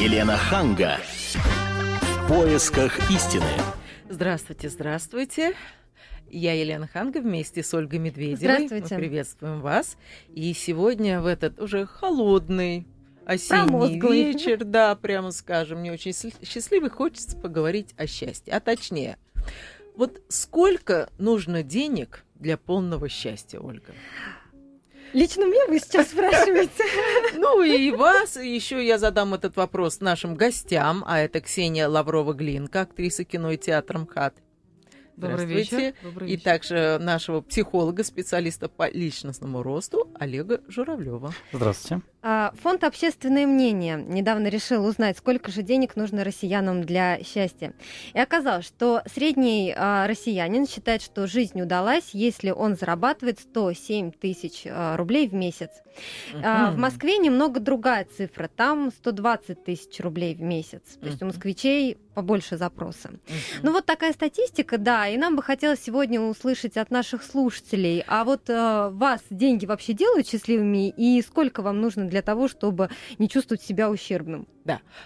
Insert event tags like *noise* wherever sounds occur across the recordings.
Елена Ханга. В поисках истины. Здравствуйте, здравствуйте. Я Елена Ханга вместе с Ольгой Медведевой. Здравствуйте. Мы приветствуем вас. И сегодня в этот уже холодный осенний Промозглый. вечер, да, прямо скажем, мне очень счастливый, хочется поговорить о счастье. А точнее, вот сколько нужно денег для полного счастья, Ольга? Лично мне вы сейчас спрашиваете. *laughs* Ну и вас, и еще я задам этот вопрос нашим гостям, а это Ксения Лаврова-Глинка, актриса кино и театра МХАТ. Добрый Здравствуйте. вечер. Добрый И вечер. также нашего психолога, специалиста по личностному росту Олега Журавлева. Здравствуйте. А, Фонд «Общественное мнение» недавно решил узнать, сколько же денег нужно россиянам для счастья. И оказалось, что средний а, россиянин считает, что жизнь удалась, если он зарабатывает 107 тысяч а, рублей в месяц. В. Москве немного другая цифра, там 120 тысяч рублей в месяц. То есть у москвичей побольше запроса. Ну вот такая статистика, да, и нам бы хотелось сегодня услышать от наших слушателей, а вот э, вас деньги вообще делают счастливыми, и сколько вам нужно для того, чтобы не чувствовать себя ущербным?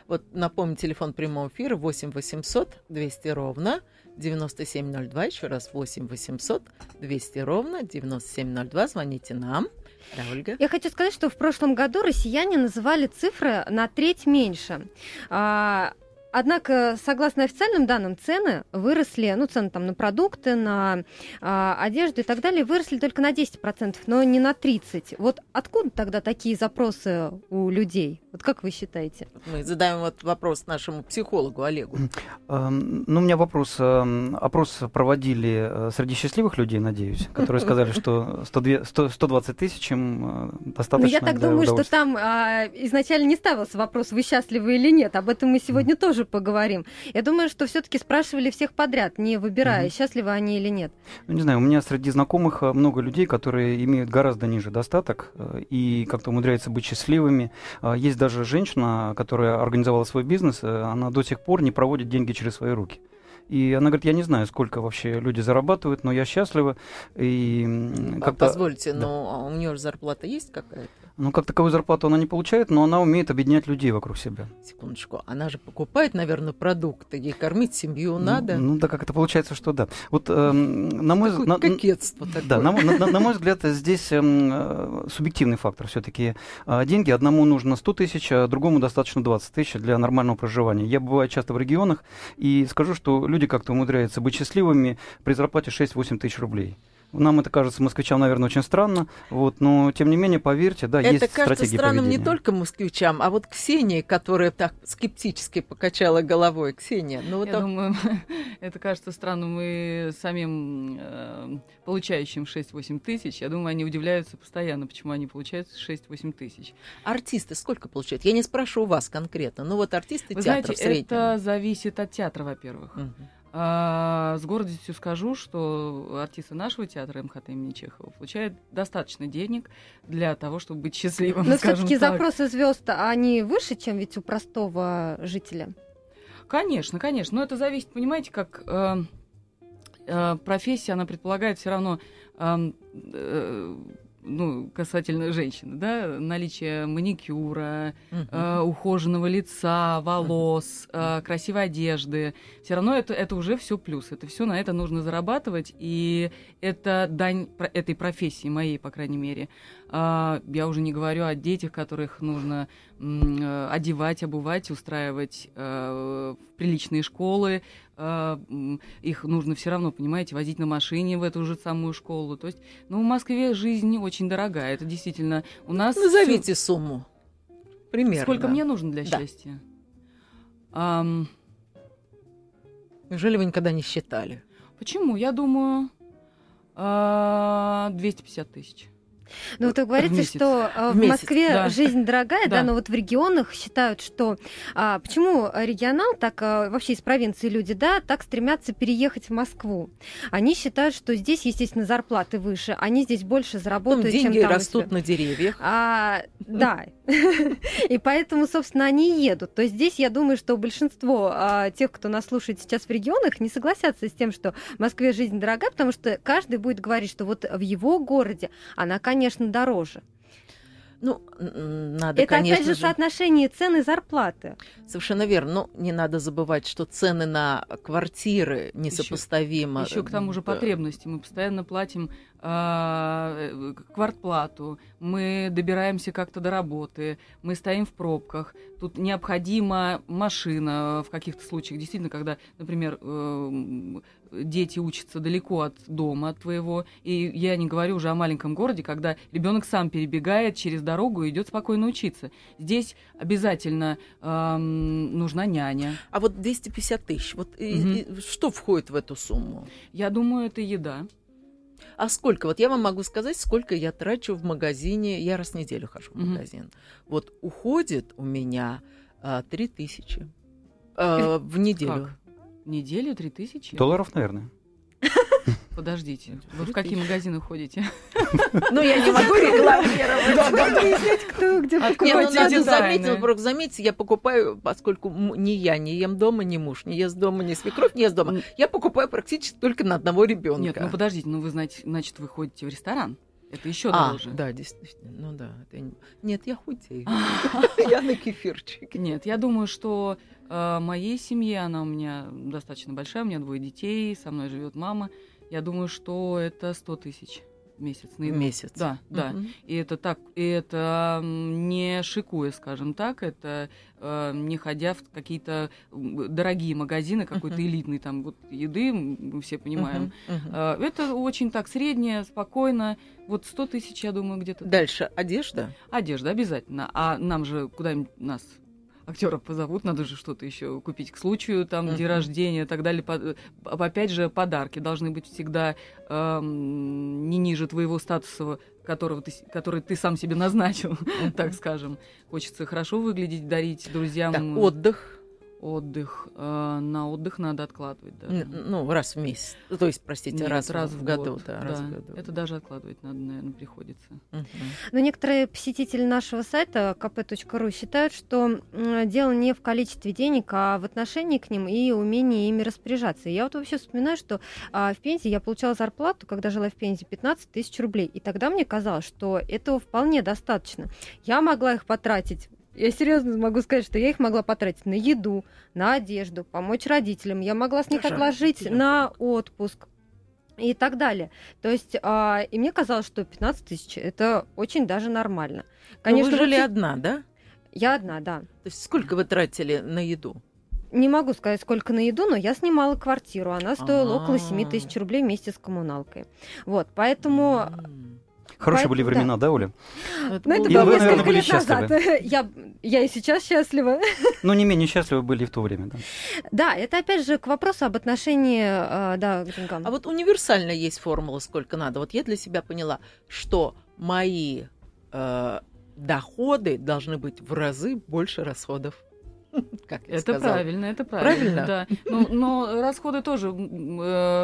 Вот напомню, телефон прямого эфира 8 800 200 ровно 9702. Еще раз 8 800 200 ровно 9702. Звоните нам. Да, Ольга? Я хочу сказать, что в прошлом году россияне называли цифры на треть меньше. А, Однако, согласно официальным данным, цены выросли, ну, цены там на продукты, на а, одежду и так далее, выросли только на 10%, но не на 30%. Вот откуда тогда такие запросы у людей? Вот как вы считаете? Мы задаем вот вопрос нашему психологу Олегу. Эм, Ну, у меня вопрос. эм, Опрос проводили э, среди счастливых людей, надеюсь, которые сказали, что 102 100 120 тысяч им э, Ну, достаточно я так думаю, что там а, изначально не ставился вопрос, вы счастливы или нет. Об этом мы сегодня тоже поговорим. Я думаю, что все-таки спрашивали всех подряд, не выбирая, счастливы они или нет. Ну, не знаю, у меня среди знакомых э, много людей, которые имеют гораздо ниже достаток и как-то умудряются быть счастливыми. Есть даже женщина, которая организовала свой бизнес, э, она до сих пор не проводит деньги через свои руки. И она говорит, я не знаю, сколько вообще люди зарабатывают, но я счастлива. И А, как-то... Позвольте, да. но а у нее же зарплата есть какая-то? Ну, как таковую зарплату она не получает, но она умеет объединять людей вокруг себя. Секундочку. Она же покупает, наверное, продукты. Ей кормить семью Ну, надо. Ну, да, как это получается, что да. Вот, эм, на мой на- кокетство такое. Да, на, на- на мой взгляд, здесь эм, э, субъективный фактор все-таки. Деньги одному нужно 100 тысяч, а другому достаточно 20 тысяч для нормального проживания. Я бываю часто в регионах и скажу, что люди как-то умудряются быть счастливыми при зарплате 6-8 тысяч рублей. Нам это кажется москвичам, наверное, очень странно, вот, но тем не менее, поверьте, да, Это есть кажется стратегии странным не только москвичам, а вот Ксении, которая так скептически покачала головой. Ксения, ну вот Я так- думаю, *laughs* это кажется странным и самим э, получающим 6-8 тысяч. Я думаю, они удивляются постоянно, почему они получают 6-8 тысяч. артисты сколько получают? Я не спрашиваю вас конкретно, ну вот артисты Вы театра знаете, в среднем. это зависит от театра, во-первых. Мгм. А, с гордостью скажу, что артисты нашего театра МХТ имени Чехова получают достаточно денег для того, чтобы быть счастливым. Но все-таки так. запросы звезд, они выше, чем ведь у простого жителя. Конечно, конечно. Но это зависит, понимаете, как э, э, профессия, она предполагает все равно, эм, э, ну, касательно женщины, да, наличие маникюра, э, ухоженного лица, волос, *laughs* э, красивой одежды. Все равно это, это уже все плюс. Это все на это нужно зарабатывать. И это дань про- этой профессии, моей, по крайней мере. А, я уже не говорю о детях, которых нужно э, одевать, обувать, устраивать э, в приличные школы. М, их нужно все равно, понимаете, возить на машине в эту же самую школу. То есть, ну, в Москве жизнь очень дорогая. Это действительно у нас... всё- Назовите сумму. Примерно. Сколько мне нужно для Да. счастья? Ам, Неужели вы никогда не считали? почему? Я думаю, а, 250 тысяч. Ну, вот вы говорите, месяц. что э, в В месяц, Москве да. жизнь дорогая, да. Да. но вот в регионах считают, что а, почему регионал, так а, вообще из провинции люди, да, так стремятся переехать в Москву. Они считают, что здесь, естественно, зарплаты выше, они здесь больше заработают, деньги чем там у растут на деревьях. А, да. *laughs* И поэтому, собственно, они едут. То есть здесь, я думаю, что большинство а, тех, кто нас слушает сейчас в регионах, не согласятся с тем, что в Москве жизнь дорогая, потому что каждый будет говорить, что вот в его городе она, конечно, дороже. Ну, надо, Это конечно опять же соотношение цены и зарплаты. Совершенно верно. Но не надо забывать, что цены на квартиры несопоставимо. Еще к тому же потребности. Мы постоянно платим а, э, квартплату, мы добираемся как-то до работы, мы стоим в пробках. Тут необходима машина в каких-то случаях. Действительно, когда, например, эм, дети учатся далеко от дома от твоего, и я не говорю уже о маленьком городе, когда ребенок сам перебегает через дорогу и идет спокойно учиться. Здесь обязательно эм, нужна няня. А вот 250 тысяч, вот и- Мгм. и что входит в эту сумму? Я думаю, это еда. А сколько? Вот я вам могу сказать, сколько я трачу в магазине. Я раз в неделю хожу в магазин. Вот уходит у меня три тысячи а, в неделю. Как? Неделю три тысячи? Долларов, наверное. *laughs* Подождите, вы в какие магазины ходите? *laughs* Ну, я не могу рекламировать. Кто где ну, детали. заметить, во-первых, заметьте, я покупаю, поскольку ни я не ем дома, ни муж не ест дома, ни свекровь не ест дома, я покупаю практически только на одного ребенка. Нет, ну подождите, ну вы, знаете, значит, вы ходите в ресторан. Это еще а, дороже. да, действительно, ну да. это Нет, я худею. *laughs* Я на кефирчике. Нет, я думаю, что э, моей семье, она у меня достаточно большая, у меня двое детей, со мной живет мама. Я думаю, что это 100 тысяч месяц на месяц. Да, да. Мгм. И это так, и это не шикуя, скажем так, это э, не ходя в какие-то дорогие магазины, какой-то Мгм. элитный там вот еды, мы все понимаем. Мгм. Э, Это очень так среднее, спокойно. Вот 100 тысяч, я думаю, где-то. Дальше одежда. Одежда обязательно. А нам же куда-нибудь нас актеров позовут, надо же что-то еще купить к случаю, там, день Мгм. рождения и так далее. По- а Опять же, подарки должны быть всегда эм, не ниже твоего статуса, которого ты, который ты сам себе назначил, *laughs* так скажем. Хочется хорошо выглядеть, дарить друзьям Так, отдых. Отдых. Э, на отдых надо откладывать даже. Ну, раз в месяц. То есть, простите, Нет, раз, раз в в году. год, Да, раз в году. Это даже откладывать надо, наверное, приходится. Мгм. Но некоторые посетители нашего сайта kp.ru считают, что дело не в количестве денег, а в отношении к ним и умении ими распоряжаться. Я вот вообще вспоминаю, что а, в Пензе я получала зарплату, когда жила в Пензе, 15 тысяч рублей. И тогда мне казалось, что этого вполне достаточно. Я могла их потратить я серьезно могу сказать, что я их могла потратить на еду, на одежду, помочь родителям. Я могла с них Даже отложить на отпуск и так далее. То есть, а, и мне казалось, что 15 тысяч это очень даже нормально. Конечно, Конечно, вы жили вот одна, да? я одна, да. То есть сколько вы тратили на еду? Не могу сказать, сколько на еду, но я снимала квартиру. Она стоила около 7 А. тысяч рублей вместе с коммуналкой. Вот, поэтому... М. Хорошие Поэтому, были да. времена, да, Оля? Ну, это было- И было вы, наверное, несколько были лет назад. *laughs* Я, я и сейчас счастлива. Ну, не менее счастливы были и в то время, да. Да, это опять же к вопросу об отношении э, да, к деньгам. А вот универсально есть формула, сколько надо. Вот я для себя поняла, что мои э, доходы должны быть в разы больше расходов. *laughs* Как Это сказала. правильно, это правильно. Правильно? Да. Ну, но расходы тоже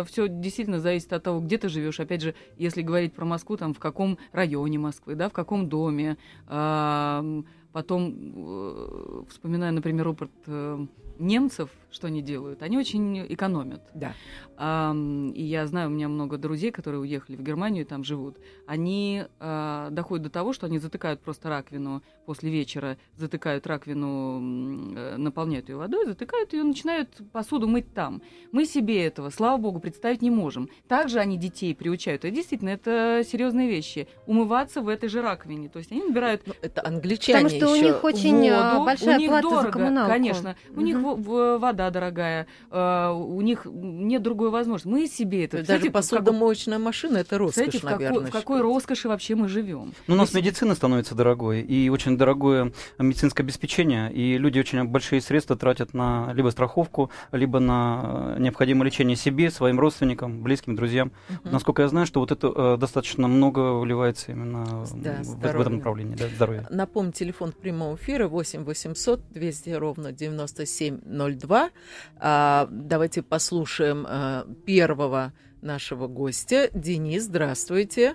все действительно зависит от того, где ты живешь. Опять же, если говорить про Москву, там в каком районе Москвы, да, в каком доме. Ам, Потом, э, вспоминая, например, опыт э, немцев, что они делают, они очень экономят. Да. Ам, и я знаю, у меня много друзей, которые уехали в Германию и там живут. Они а, доходят до того, что они затыкают просто раковину после вечера, затыкают раковину, э, наполняют ее водой, затыкают ее, начинают посуду мыть там. Мы себе этого, слава богу, представить не можем. Также они детей приучают. И действительно, это серьезные вещи. Умываться в этой же раковине. То есть они набирают Ну, это англичане Потому что у них очень э, воду, большая у них плата дорого, за коммуналку. Конечно, у них Мгм. Вода дорогая, э, у них нет другой возможности. Мы себе это... Даже Представляете, в посудомоечная машина это роскошь, в какой, наверное. в какой роскоши вообще мы живем? Ну, у нас Мы медицина становится дорогой, и очень дорогое медицинское обеспечение, и люди очень большие средства тратят на либо страховку, либо на э, необходимое лечение себе, своим родственникам, близким, друзьям. Мгм. Насколько я знаю, что вот это э, достаточно много вливается именно Да, в- в, здоровье. этом направлении, да, здоровья. Напомню, телефон прямого эфира 8 800 200 ровно 9702. А, давайте послушаем а, первого нашего гостя. Денис, здравствуйте.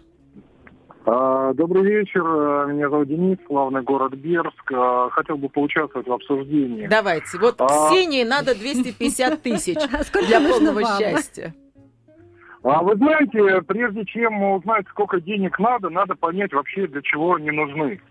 А, Добрый вечер, меня зовут Денис, славный город Берск. А, Хотел бы поучаствовать в обсуждении. Давайте. Вот А. Ксении надо 250 *laughs* тысяч для полного счастья. А вы знаете, прежде чем узнать, сколько денег надо, надо понять вообще, для чего они нужны.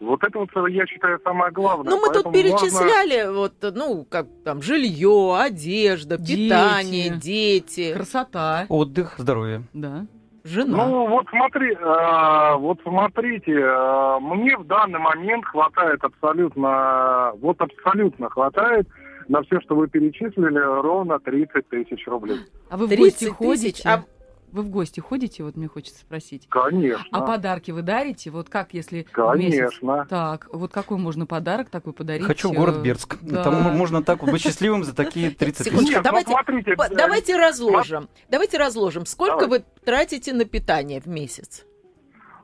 Вот это вот, я считаю, самое главное. Ну, мы тут Поэтому важно- перечисляли, вот, ну, как там, жилье, одежда, Дети. питание, дети, Красота, Отдых, здоровье. да. жена. Ну, вот смотри, э, вот смотрите, э, мне в данный момент хватает абсолютно, вот абсолютно хватает на все, что вы перечислили, ровно 30 тысяч рублей. А вы в 30 гости тысяч, ходите? а- Вы в гости ходите? Вот мне хочется спросить. Конечно. А подарки вы дарите? Вот как, если в месяц? Конечно. Так, вот какой можно подарок такой подарить? Хочу в э, город Бердск. да. Там можно так вот быть счастливым за такие *laughs* 30 тысяч. Нет, ну, давайте- смотрите, П- э, Давайте разложим. Давайте разложим. Сколько Давай. вы тратите на питание в месяц?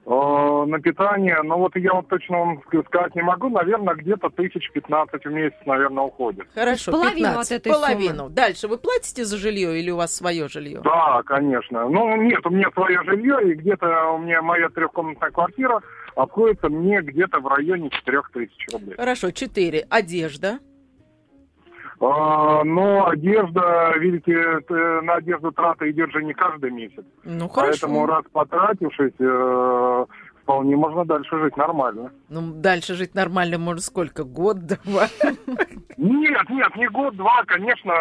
Э, на питание, ну вот я вот точно вам ск- сказать не могу, наверное, где-то тысяч пятнадцать в месяц, наверное, уходит. Хорошо, половину 15. от этой Половину. Дальше вы платите за жилье или у вас свое жилье? Да, конечно. Ну, нет, у меня свое жилье, и где-то у меня моя трехкомнатная квартира обходится мне где-то в районе четырех тысяч рублей. Хорошо, 4. Одежда. А, но одежда, видите, т- на одежду трата идет же не каждый месяц. Ну, хорошо. Поэтому раз потратившись, э, вполне можно дальше жить нормально. Ну, дальше жить нормально может сколько? Год, два? Нет, нет, не год-два, конечно,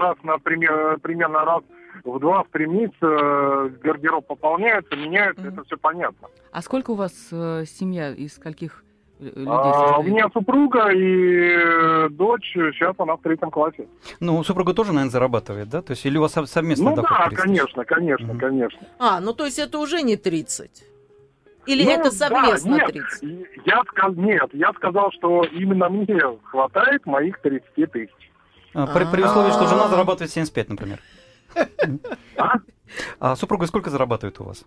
раз, например, примерно раз в два, в три месяца э, гардероб пополняется, меняется, это все понятно. А сколько у вас э, семья? Из скольких э, людей А, у меня супруга и э, дочь, сейчас она в третьем классе. Ну, супруга тоже, наверное, зарабатывает, да? То есть или у вас сов- совместный ну доход да, 30 тысяч? конечно, конечно, Мгм. конечно. А, ну то есть это уже не 30? Или Ну, это да, совместно нет, 30? Я сказ... Нет, я сказал, что именно мне хватает моих 30 тысяч. А, при, при условии, что А. жена зарабатывает 75, например. А? А супруга сколько зарабатывает у вас?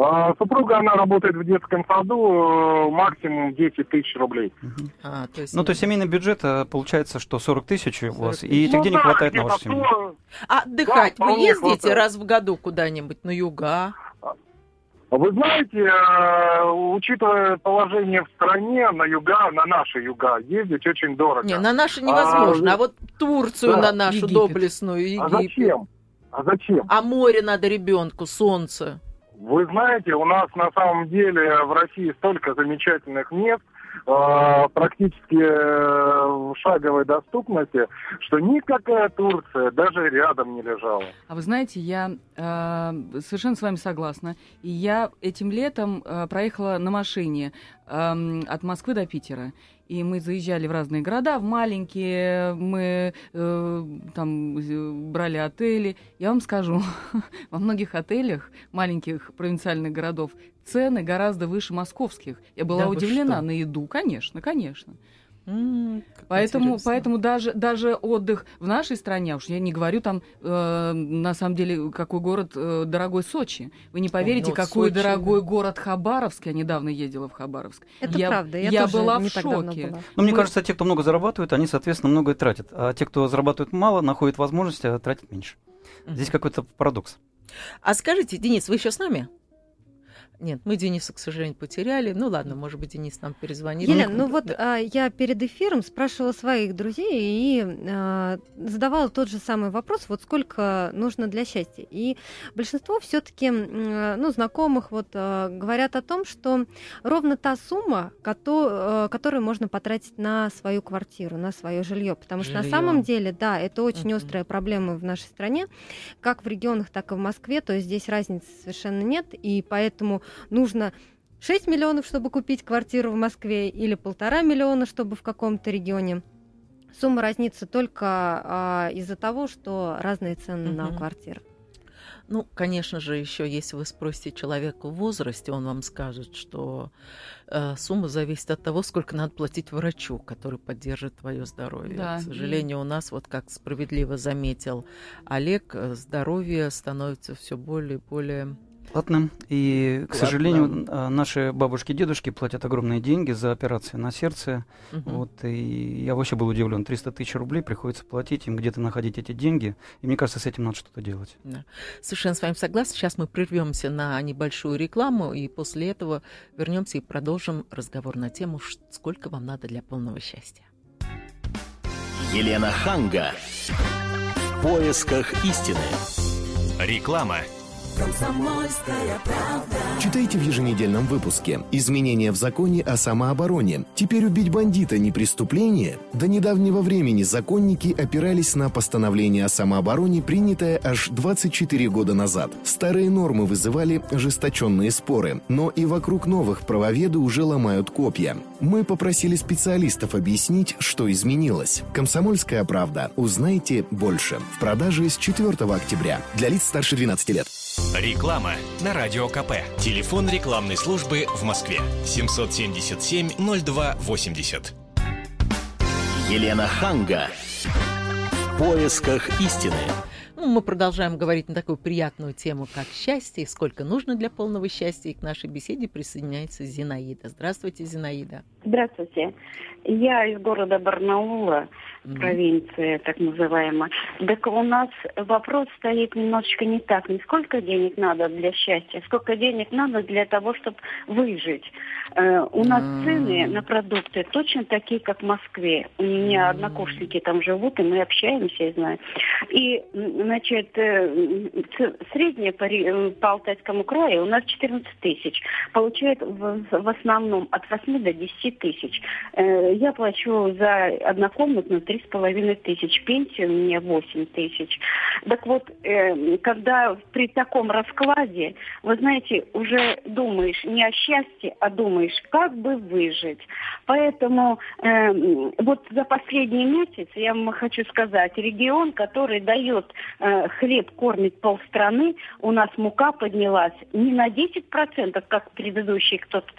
А, супруга, она работает в детском саду, э, максимум 10 тысяч рублей. Мгм. А, то есть... Ну, то есть семейный бюджет э, получается, что 40 тысяч у 40 вас, и тысяч. этих Ну денег да, хватает на где-то вашу семью. 100. А отдыхать Да, вы ездите хватает. раз в году куда-нибудь на юга? Вы знаете, э, учитывая положение в стране, на юга, на наши юга, ездить очень дорого. Не, на наши невозможно, а, А, вот Турцию да, на нашу Египет. доблестную, А Египет. зачем? А зачем? А море надо ребенку, солнце. Вы знаете, у нас на самом деле в России столько замечательных мест, э, практически э, в шаговой доступности, что никакая Турция даже рядом не лежала. А вы знаете, я э, совершенно с вами согласна. И я этим летом э, проехала на машине эм, от Москвы до Питера. И мы заезжали в разные города, в маленькие, мы э, там брали отели. Я вам скажу, *laughs* во многих отелях маленьких провинциальных городов цены гораздо выше московских. Я была Да удивлена на еду, конечно, конечно. Как Поэтому, интересно. поэтому даже, даже отдых в нашей стране, уж я не говорю там, э, на самом деле, какой город э, дорогой Сочи. Вы не поверите, ну, какой Сочи, дорогой город Хабаровск. Я недавно ездила в Хабаровск. Это Я- правда. Я, я тоже была в не так давно шоке. была. Но мне Мы- кажется, те, кто много зарабатывает, они, соответственно, много и тратят. А те, кто зарабатывает мало, находят возможность, а тратят меньше. Мгм. Здесь какой-то парадокс. А скажите, Денис, вы еще с нами? Нет, мы Дениса, к сожалению, потеряли. Ну ладно, может быть, Денис нам перезвонит. Елена, ну Да. вот а, я перед эфиром спрашивала своих друзей и а, задавала тот же самый вопрос, вот сколько нужно для счастья. И большинство все-таки, ну, знакомых вот а, говорят о том, что ровно та сумма, кото- а, которую можно потратить на свою квартиру, на свое жилье, потому что на Жильё. самом деле, да, это очень Мгм. острая проблема в нашей стране, как в регионах, так и в Москве, то есть здесь разницы совершенно нет, и поэтому нужно 6 миллионов, чтобы купить квартиру в Москве, или полтора миллиона, чтобы в каком-то регионе. Сумма разнится только а, из-за того, что разные цены на Мгм. квартиры. Ну, конечно же, еще если вы спросите человека в возрасте, он вам скажет, что э, сумма зависит от того, сколько надо платить врачу, который поддержит твое здоровье. Да, К и- сожалению, у нас, вот как справедливо заметил Олег, э, здоровье становится все более и более Платным. И, к Платным. сожалению, а, наши бабушки и дедушки платят огромные деньги за операции на сердце. Мгм. Вот, и я вообще был удивлен. 300 тысяч рублей приходится платить, им где-то находить эти деньги. И мне кажется, с этим надо что-то делать. Совершенно с вами согласна. Сейчас мы прервемся на небольшую рекламу, и после этого вернемся и продолжим разговор на тему, сколько вам надо для полного счастья. Елена Ханга. В поисках истины. Реклама. Читайте в еженедельном выпуске. Изменения в законе о самообороне. Теперь убить бандита не преступление? До недавнего времени законники опирались на постановление о самообороне, принятое аж 24 года назад. Старые нормы вызывали ожесточенные споры, но и вокруг новых правоведы уже ломают копья. Мы попросили специалистов объяснить, что изменилось. «Комсомольская правда». Узнайте больше. В продаже с 4 октября. Для лиц старше 12 лет. Реклама на Радио КП. Телефон рекламной службы в Москве. 777-0280. Елена Ханга. В поисках истины. Ну, мы продолжаем говорить на такую приятную тему, как счастье, и сколько нужно для полного счастья. И к нашей беседе присоединяется Зинаида. Здравствуйте, Зинаида. Здравствуйте. Я из города Барнаула, Мгм. провинция так называемая. Так у нас вопрос стоит немножечко не так. Не сколько денег надо для счастья, сколько денег надо для того, чтобы выжить. Э, у нас М. цены на продукты точно такие, как в Москве. У меня М. однокурсники там живут, и мы общаемся, я знаю. И, значит, э, средняя по, э, по Алтайскому краю у нас 14 тысяч. Получает в, в основном от 8 до 10 тысяч. Э, Я плачу за однокомнатную 3,5 тысяч. Пенсия у меня 8 тысяч. Так вот, э, когда при таком раскладе, вы знаете, уже думаешь не о счастье, а думаешь, как бы выжить. Поэтому э, вот за последний месяц, я вам хочу сказать, регион, который дает э, хлеб, кормит полстраны, у нас мука поднялась не на 10%, как предыдущий кто-то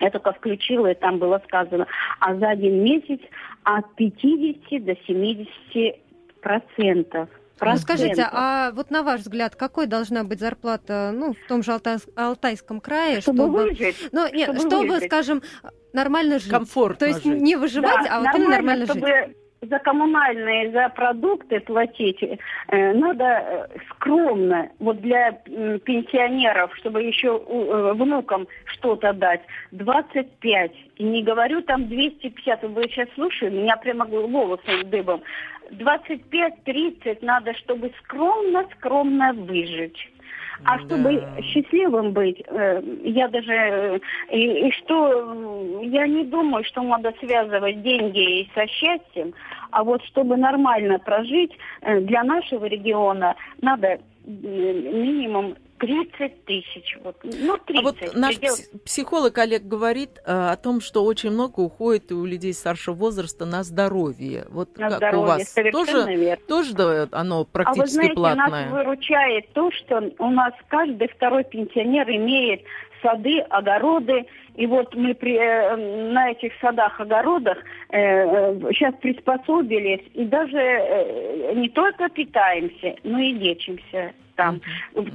я только включила, и там было сказано, а за один месяц от 50 до 70 процентов. Ну, скажите, а вот на ваш взгляд, какой должна быть зарплата, ну, в том же Алтай- Алтайском крае, чтобы, чтобы, выжить, ну, нет, чтобы чтобы, выжить. скажем, нормально жить. Комфортно То есть жить. не выживать, Да, а вот именно нормально чтобы жить. За коммунальные, за продукты платить э, надо э, скромно, вот для пенсионеров, чтобы еще э, внукам что-то дать, 25. И не говорю там 250, вы сейчас слушаете, меня прямо волосы дыбом. 25-30 надо, чтобы скромно-скромно выжить. А Да. чтобы счастливым быть, э, я даже э, и, и что э, я не думаю, что надо связывать деньги и со счастьем, а вот чтобы нормально прожить для нашего региона надо минимум 30 тысяч. Вот, ну, 30. А вот наш предел- пс- психолог Олег говорит э, о том, что очень много уходит у людей старшего возраста на здоровье. Вот на как здоровье. у вас тоже, верно. тоже да, оно А вы практически знаете, платное? нас выручает то, что у нас каждый второй пенсионер имеет сады, огороды. И вот мы при, э, на этих садах, огородах э, э, сейчас приспособились и даже э, не только питаемся, но и лечимся там.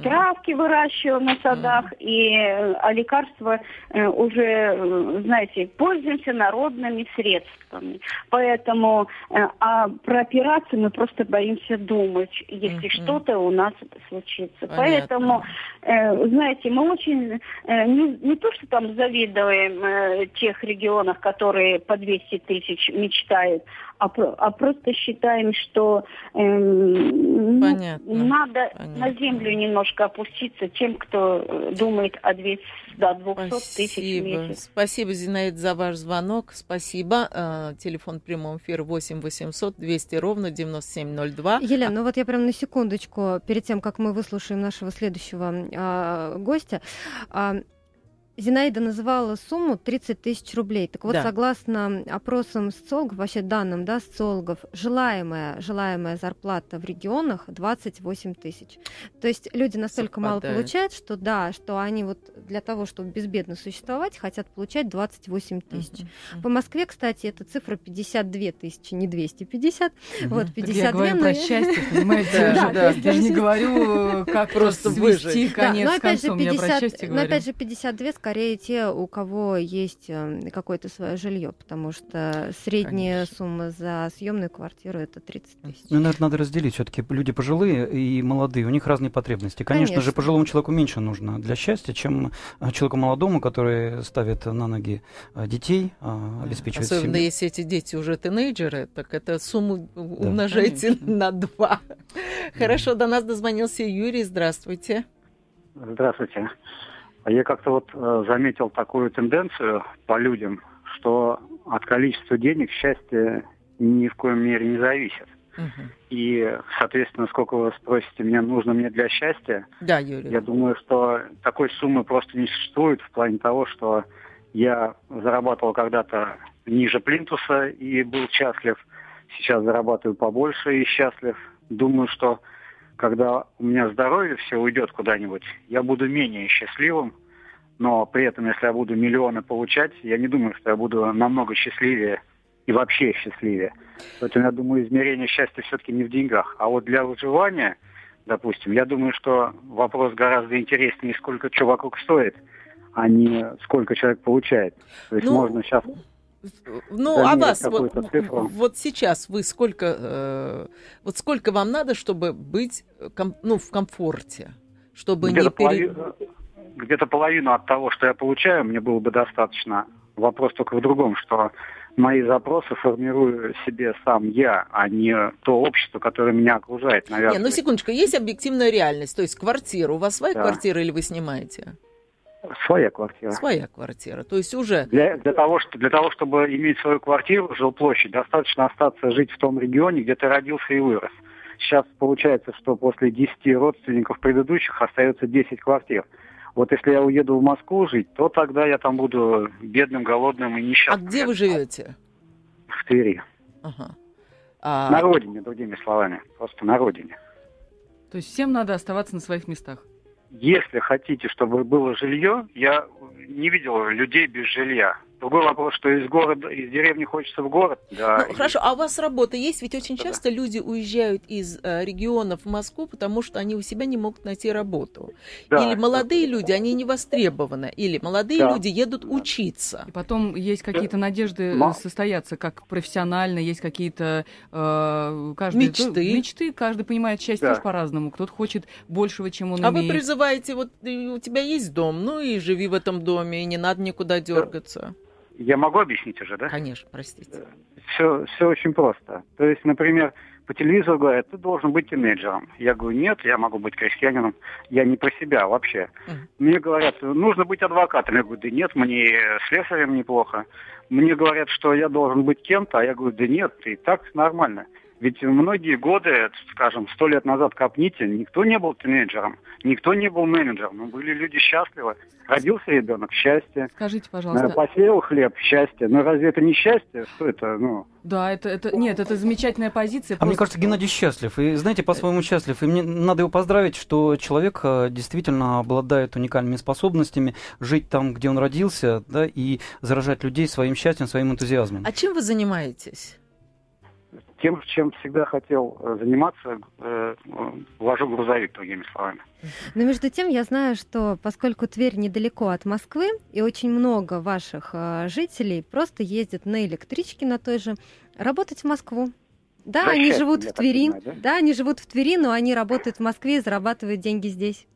Травки выращиваем на садах, и, э, а лекарства э, уже, э, знаете, пользуемся народными средствами. Поэтому, а про операции мы просто боимся думать, если что-то у нас случится. Понятно. Поэтому, знаете, мы очень не, не то, что там завидуем тех регионах, которые по 200 тысяч мечтают, а, про- а просто считаем, что эм, Понятно. надо Понятно. на землю немножко опуститься тем, кто э, думает о 200, до 200 тысяч в Спасибо. месяц. Спасибо, Зинаида, за ваш звонок. Спасибо. Э, Телефон прямого эфира 8 800 200 ровно 9702. Елена, ну вот я прям на секундочку, перед тем, как мы выслушаем нашего следующего а, гостя, а, Зинаида называла сумму 30 тысяч рублей. Так вот, Да. согласно опросам социологов, вообще данным да, социологов, желаемая, желаемая зарплата в регионах 28 тысяч. То есть люди настолько мало Совпадает. получают, что да, что они вот для того, чтобы безбедно существовать, хотят получать 28 тысяч. Мгм. По Москве, кстати, эта цифра 52 тысячи, не 250. Вот, Так 52. я говорю ну, про счастье, *laughs* понимаете? Да, Я же- не говорю, как Просто свести Да, конец но с опять же концом. Я про 50, счастье но опять же 52 скорее те, у кого есть э, какое-то свое жилье, потому что средняя Конечно. сумма за съемную квартиру это 30 тысяч. Ну, наверное, надо разделить все-таки люди пожилые и молодые, у них разные потребности. Конечно, Конечно. же, пожилому человеку меньше нужно для счастья, чем а, человеку молодому, который ставит на ноги а, детей, а, обеспечивает Особенно семью. если эти дети уже тинейджеры, так это сумму умножайте конечно. на два. Хорошо, до нас дозвонился Юрий. Здравствуйте. Здравствуйте. Я как-то вот э, заметил такую тенденцию по людям, что от количества денег счастье ни в коем мере не зависит. Мгм. И, соответственно, сколько вы спросите, мне нужно мне для счастья, Да, Юрий. я думаю, что такой суммы просто не существует в плане того, что я зарабатывал когда-то ниже плинтуса и был счастлив. Сейчас зарабатываю побольше и счастлив. Думаю, что когда у меня здоровье все уйдет куда-нибудь, я буду менее счастливым. Но при этом, если я буду миллионы получать, я не думаю, что я буду намного счастливее и вообще счастливее. Поэтому я думаю, измерение счастья все-таки не в деньгах. А вот для выживания, допустим, я думаю, что вопрос гораздо интереснее, сколько что вокруг стоит, а не сколько человек получает. То есть Ну, можно сейчас Ну, а замерить вас вот, цифру. вот сейчас вы сколько, э, вот сколько вам надо, чтобы быть э, ком- ну, в комфорте, чтобы не где-то, пере... половину, где-то половину от того, что я получаю, мне было бы достаточно. Вопрос только в другом, что мои запросы формирую себе сам я, а не то общество, которое меня окружает. Не, Навязывает. ну секундочку, есть объективная реальность, то есть квартира. У вас своя Да. квартира или вы снимаете? Своя квартира. Своя квартира. То есть уже Для, для, того, что, для того, чтобы иметь свою квартиру, жилплощадь, достаточно остаться жить в том регионе, где ты родился и вырос. Сейчас получается, что после 10 родственников предыдущих остается 10 квартир. Вот если я уеду в Москву жить, то тогда я там буду бедным, голодным и А несчастным. где вы живете? В Твери. Ага. А, На родине, другими словами. Просто на родине. То есть всем надо оставаться на своих местах. Если хотите, чтобы было жилье, я не видел людей без жилья. Другой вопрос, что из города, из деревни хочется в город. Да, Ну, хорошо, а у вас работа есть? Ведь очень Да-да. часто люди уезжают из э, регионов в Москву, потому что они у себя не могут найти работу. Да. Или молодые люди, они не востребованы. Или молодые Да. люди едут Да. учиться. И потом есть какие-то надежды э, Ма- состояться как профессионально, есть какие-то э, каждый, Мечты. ну, мечты, каждый понимает счастье Да. тоже по-разному. Кто-то хочет большего, чем он А вы имеет. призываете, вот э, у тебя есть дом, ну и живи в этом доме, и не надо никуда дергаться. Я могу объяснить уже, да? Конечно, простите. Все, все очень просто. То есть, например, по телевизору говорят, ты должен быть тинейджером. Я говорю, нет, я могу быть крестьянином. Я не про себя вообще. Мгм. Мне говорят, нужно быть адвокатом. Я говорю, да нет, мне слесарем неплохо. Мне говорят, что я должен быть кем-то, а я говорю, да нет, и так нормально. Ведь многие годы, скажем, сто лет назад копните, никто не был тинейджером, никто не был менеджером, но были люди счастливы. Родился ребенок, счастье. Скажите, Э, пожалуйста. Посеял хлеб, счастье. Но разве это не счастье? Что это? Ну, Да, это, это нет, это замечательная позиция. А мне просто- кажется, Геннадий счастлив. И, знаете, по-своему счастлив. И мне надо его поздравить, что человек э, действительно обладает уникальными способностями жить там, где он родился, да, и заражать людей своим счастьем, своим энтузиазмом. А чем вы занимаетесь? Тем, чем всегда хотел э, заниматься, э, э, вожу грузовик, другими словами. Но между тем я знаю, что поскольку Тверь недалеко от Москвы, и очень много ваших э, жителей просто ездят на электричке на той же работать в Москву. Да, За они живут я в Твери. понимаю, да? да, они живут в Твери, но они работают в Москве и зарабатывают деньги здесь.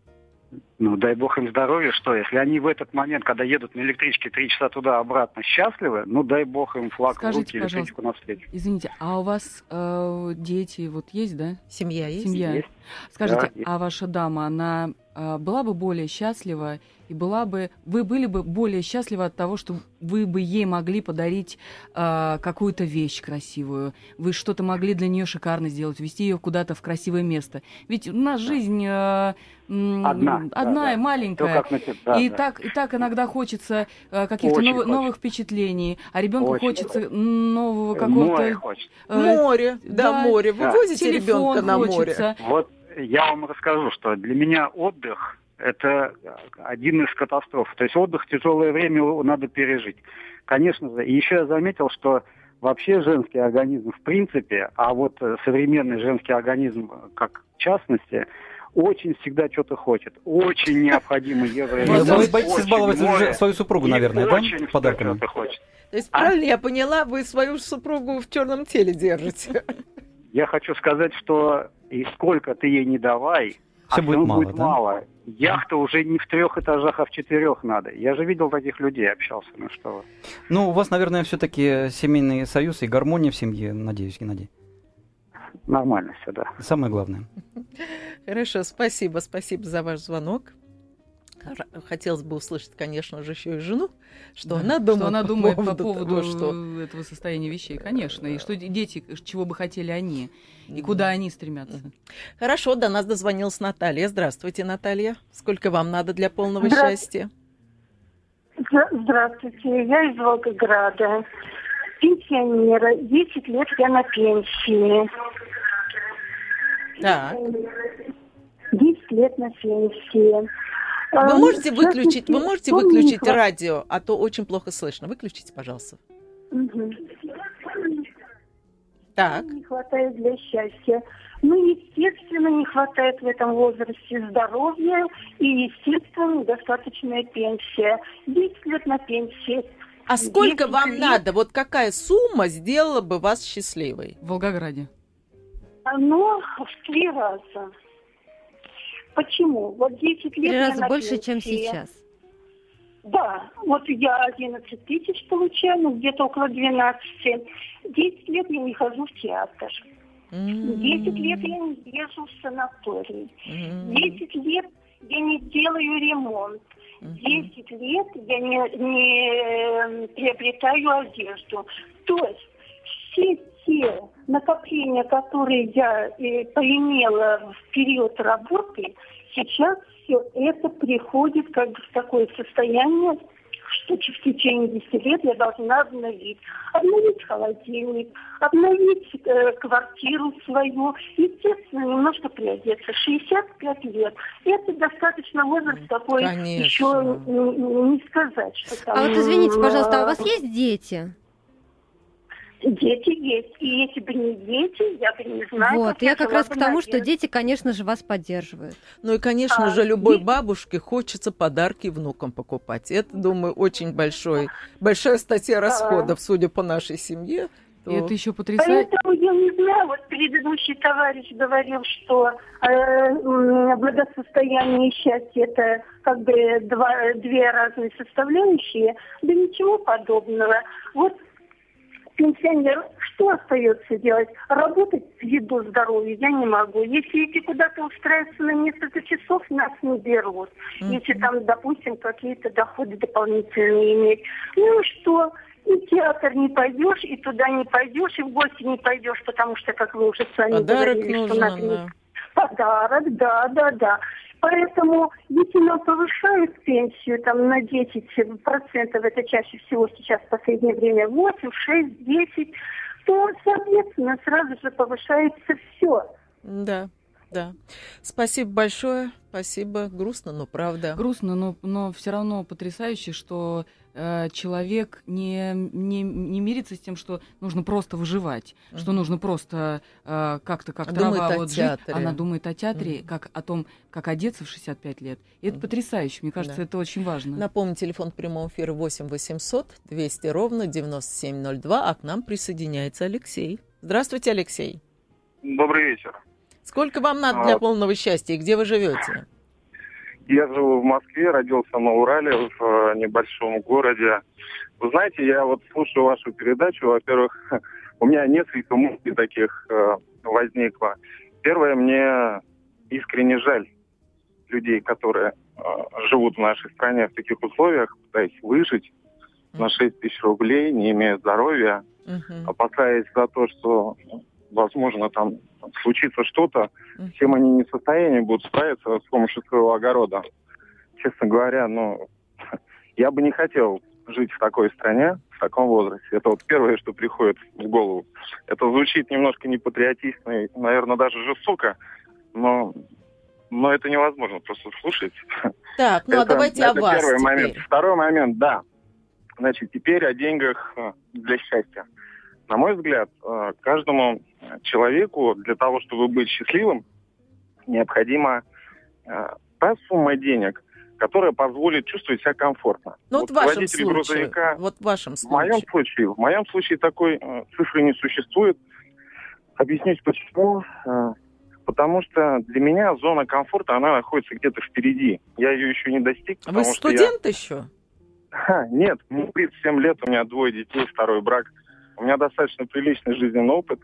Ну, дай бог им здоровья, что, если они в этот момент, когда едут на электричке три часа туда-обратно счастливы, ну, дай бог им флаг Скажите, в руки, пожалуйста. электричку навстречу. Извините, а у вас э, дети вот есть, да? Семья есть? Семья. Есть. Скажите, есть. а ваша дама, она э, была бы более счастлива и была бы, вы были бы более счастливы от того, что вы бы ей могли подарить э, какую-то вещь красивую, вы что-то могли для нее шикарно сделать, вести ее куда-то в красивое место. Ведь у нас жизнь э, Одна, да, одна и да. маленькая. Всё как на те- да, и да. так и так иногда хочется э, каких-то ново- хочется. новых впечатлений, а ребенку Очень хочется нового Море какого-то хочется. э, Море, да, да, море. Вы да. возите ребенка на море? хочется. Вот я вам расскажу, что для меня отдых – это один из катастроф. То есть отдых, тяжелое время надо пережить. Конечно же. И еще я заметил, что вообще женский организм в принципе, а вот э, современный женский организм как в частности, очень всегда что-то хочет. Очень необходимо евро. Ну, Вы боитесь избаловать море. свою супругу, И наверное, да, очень подарками? То есть, А? правильно я поняла, вы свою супругу в черном теле держите? Я хочу сказать, что и сколько ты ей не давай, Всё а будет мало, будет да? мало. Яхта уже не в трех этажах, а в четырех надо. Я же видел таких людей, общался. Ну что вы. Ну, у вас, наверное, все-таки семейный союз и гармония в семье, надеюсь, Геннадий. Нормально все, да. Самое главное. Хорошо, спасибо, спасибо за ваш звонок. хотелось бы услышать, конечно же, еще и жену, что Да, она думает, что она по думает по поводу поводу того, что этого состояния вещей, конечно, и что дети, чего бы хотели они, и куда они стремятся. Хорошо, до нас дозвонилась Наталья. Здравствуйте, Наталья. Сколько вам надо для полного Здра- счастья? Здравствуйте, я из Волгограда. Пенсионера, 10 лет я на пенсии. Так. 10 лет на пенсии. Вы А, можете выключить, вы можете выключить радио, а то очень плохо слышно. Выключите, пожалуйста. Мгм. Так. Не хватает для счастья. Ну, естественно, не хватает в этом возрасте здоровья и, естественно, недостаточная пенсия. 10 лет на пенсии. А сколько 10 вам лет. надо? Вот какая сумма сделала бы вас счастливой? В Волгограде. Оно в три раза. Почему? Вот 10 лет Три раза больше, чем сейчас. Да, вот я 11 тысяч получаю, ну, где-то около 12. 10 лет я не хожу в театр. 10 лет я не езжу в санаторий. 10 лет я не делаю ремонт. 10 лет я не, не э, приобретаю одежду. То есть все те накопления, которые я э, поимела в период работы, сейчас все это приходит как бы в такое состояние, что в течение 10 лет я должна обновить. Обновить холодильник, обновить э, квартиру свою, естественно, немножко приодеться. 65 лет. Это достаточно возраст такой, Конечно. еще м, не сказать, что там... А вот извините, пожалуйста, а у вас э, есть дети? Дети есть. И если бы не дети, я бы не знаю, Вот, я как раз к тому, что дети, конечно же, вас поддерживают. Ну и, конечно А, же, любой и- бабушке хочется подарки внукам покупать. Это, думаю, очень большой, большая статья расходов, судя по нашей семье. И то- это еще потрясает. Поэтому я не знаю, вот предыдущий товарищ говорил, что э, благосостояние и счастье это как бы два, две разные составляющие. Да ничего подобного. Вот пенсионер, что остается делать? Работать ввиду здоровья я не могу. Если идти куда-то устраиваться на несколько часов, нас не берут. Если там, допустим, какие-то доходы дополнительные иметь. Ну и что? И театр не пойдешь, и туда не пойдешь, и в гости не пойдешь, потому что, как вы уже сами Подарок говорили, что нужен, надо не да. Подарок, да, да, да. Поэтому, если нам повышают пенсию там, на 10%, процентов, это чаще всего сейчас в последнее время 8, 6, 10, то, соответственно, сразу же повышается все. Да, да. Спасибо большое. Спасибо. Грустно, но правда. Грустно, но, но все равно потрясающе, что э, человек не, не, не мирится с тем, что нужно просто выживать, что Мгм. нужно просто э, как-то как Думает трава о вот жить. Она думает о театре, Мгм. как о том, как одеться в 65 лет. И это Мгм. потрясающе. Мне кажется, Да. это очень важно. Напомню, телефон прямого эфира 8 800 200 ровно 9702, а к нам присоединяется Алексей. Здравствуйте, Алексей. Добрый вечер. Сколько вам надо для А. полного счастья и где вы живете? Я живу в Москве, родился на Урале, в э, небольшом городе. Вы знаете, я вот слушаю вашу передачу. Во-первых, *laughs* у меня несколько мыслей таких э, возникло. Первое, мне искренне жаль людей, которые э, живут в нашей стране в таких условиях, пытаясь выжить на 6 тысяч рублей, не имея здоровья, опасаясь за то, что, возможно, там случится что-то, всем они не в состоянии будут справиться с помощью своего огорода. Честно говоря, ну, *laughs* я бы не хотел жить в такой стране, в таком возрасте. Это вот первое, что приходит в голову. Это звучит немножко непатриотично и, наверное, даже жестоко, но, но это невозможно просто слушать. *laughs* Так, ну а Это- давайте о это вас первый теперь. момент. Второй момент, да. Значит, теперь о деньгах э, для счастья. На мой взгляд, э, каждому человеку для того, чтобы быть счастливым, необходима э, та сумма денег, которая позволит чувствовать себя комфортно. Ну вот в вашем водитель случае. грузовика, Вот в вашем в моем случае. случае, в моем случае такой э, цифры не существует. Объяснить почему. Потому что для меня зона комфорта, она находится где-то впереди. Я ее еще не достиг. Вы что я- студент еще? Ха, Нет, мне 37 лет, у меня двое детей, второй брак. У меня достаточно приличный жизненный опыт,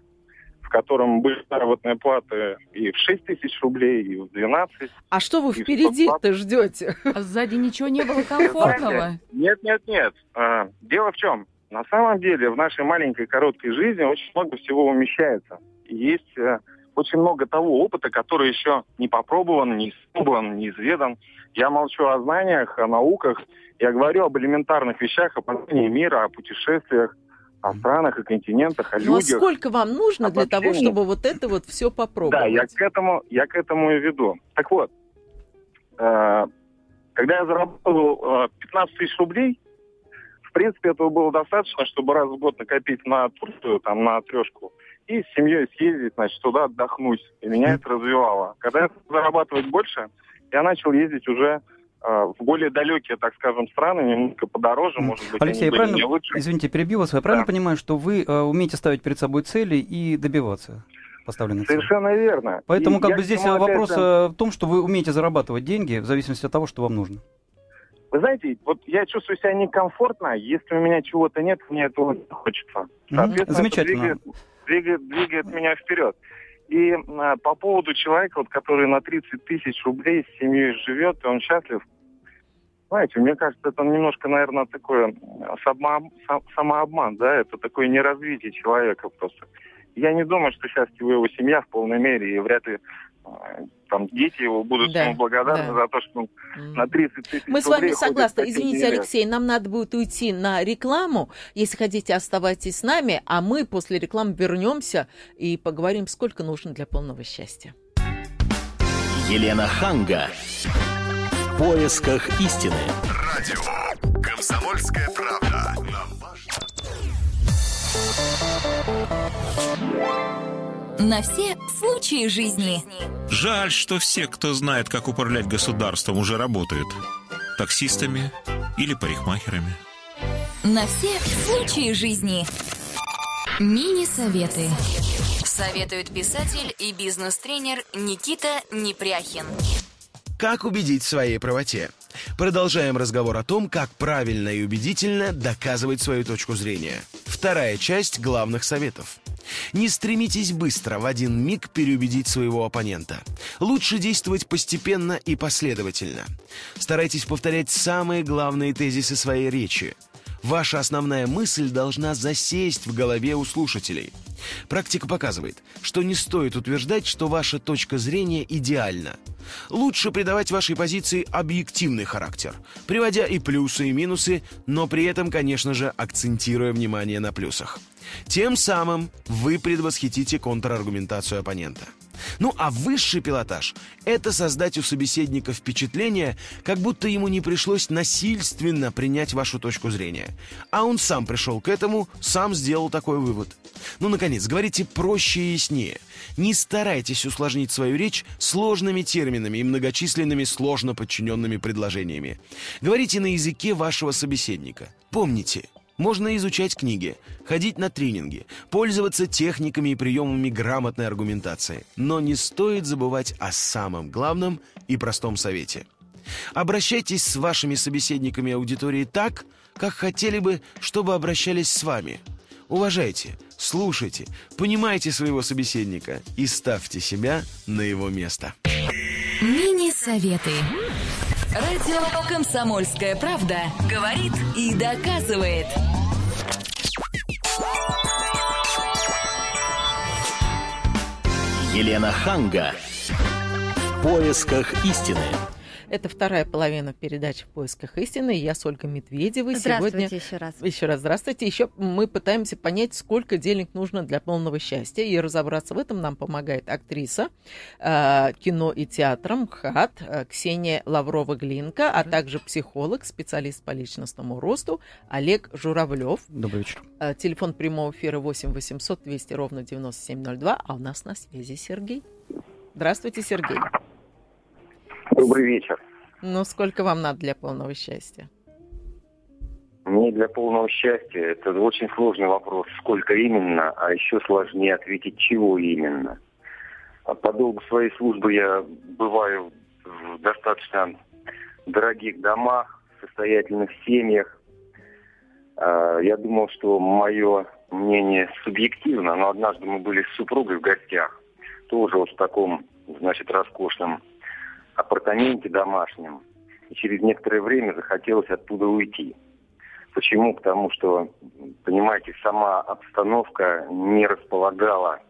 в котором были заработные платы и в 6 тысяч рублей, и в 12. А что вы впереди-то ждете? А сзади ничего не было комфортного? Нет, нет, нет. А, дело в чем? На самом деле в нашей маленькой короткой жизни очень много всего умещается. Есть э, очень много того опыта, который еще не попробован, не испробован, не изведан. Я молчу о знаниях, о науках. Я говорю об элементарных вещах, о познании мира, о путешествиях, о странах и континентах, о ну, людях. а сколько вам нужно для того, общении. чтобы вот это вот все попробовать? Да, я к этому, я к этому и веду. Так вот, э, когда я заработал э, 15 тысяч рублей, в принципе, этого было достаточно, чтобы раз в год накопить на Турцию, там, на трешку, и с семьей съездить, значит, туда отдохнуть. И меня это развивало. Когда я стал зарабатывать больше, я начал ездить уже в более далекие, так скажем, страны, немного подороже, может быть, Алексей, я правильно, не лучше. извините, перебил вас, я правильно Да. понимаю, что вы э, умеете ставить перед собой цели и добиваться поставленных целей? Совершенно верно. Поэтому И как бы здесь опять вопрос же- э, в том, что вы умеете зарабатывать деньги в зависимости от того, что вам нужно. Вы знаете, вот я чувствую себя некомфортно, если у меня чего-то нет, мне этого не хочется. Соответственно, это Замечательно. двигает, двигает, двигает меня вперед. И а, по поводу человека, вот, который на 30 тысяч рублей с семьей живет, и он счастлив, знаете, мне кажется, это немножко, наверное, такое сам- самообман, да, это такое неразвитие человека просто. Я не думаю, что счастлива его семья в полной мере, и вряд ли там дети его будут Да, ему благодарны да. за то, что он на 30 тысяч Мы с вами согласны. Извините, деревья. Алексей, нам надо будет уйти на рекламу. Если хотите, оставайтесь с нами, а мы после рекламы вернемся и поговорим, сколько нужно для полного счастья. Елена Ханга. В поисках истины. Радио «Комсомольская правда». Нам важно. На все случаи жизни. Жаль, что все, кто знает, как управлять государством, уже работают. Таксистами или парикмахерами. На все случаи жизни. Мини-советы. Советует писатель и бизнес-тренер Никита Непряхин. Как убедить в своей правоте? Продолжаем разговор о том, как правильно и убедительно доказывать свою точку зрения. Вторая часть главных советов. Не стремитесь быстро в один миг переубедить своего оппонента. Лучше действовать постепенно и последовательно. Старайтесь повторять самые главные тезисы своей речи. Ваша основная мысль должна засесть в голове у слушателей. Практика показывает, что не стоит утверждать, что ваша точка зрения идеальна. Лучше придавать вашей позиции объективный характер, приводя и плюсы, и минусы, но при этом, конечно же, акцентируя внимание на плюсах. Тем самым вы предвосхитите контраргументацию оппонента. Ну а высший пилотаж – это создать у собеседника впечатление, как будто ему не пришлось насильственно принять вашу точку зрения. А он сам пришел к этому, сам сделал такой вывод. Ну, наконец, говорите проще и яснее. Не старайтесь усложнить свою речь сложными терминами и многочисленными сложно подчиненными предложениями. Говорите на языке вашего собеседника. Помните – можно изучать книги, ходить на тренинги, пользоваться техниками и приемами грамотной аргументации. Но не стоит забывать о самом главном и простом совете. Обращайтесь с вашими собеседниками аудитории так, как хотели бы, чтобы обращались с вами. Уважайте, слушайте, понимайте своего собеседника и ставьте себя на его место. Мини-советы. Радио «Комсомольская правда» говорит и доказывает. Елена Ханга. В поисках истины. Это вторая половина передачи «В поисках истины». Я с Ольгой Медведевой. Здравствуйте Сегодня... еще раз. Еще раз здравствуйте. Еще мы пытаемся понять, сколько денег нужно для полного счастья. И разобраться в этом нам помогает актриса э, кино и театра МХАТ э, Ксения Лаврова-Глинка, а также психолог, специалист по личностному росту Олег Журавлев. Добрый вечер. Э, телефон прямого эфира 8 800 200 ровно 9702. А у нас на связи Сергей. Здравствуйте, Сергей. Добрый вечер. Ну, сколько вам надо для полного счастья? Мне для полного счастья это очень сложный вопрос. Сколько именно, а еще сложнее ответить, чего именно. А По долгу своей службы я бываю в достаточно дорогих домах, состоятельных семьях. А, Я думал, что мое мнение субъективно, но однажды мы были с супругой в гостях, тоже вот в таком, значит, роскошном апартаменте домашнем. И через некоторое время захотелось оттуда уйти. Почему? Потому что, понимаете, сама обстановка не располагала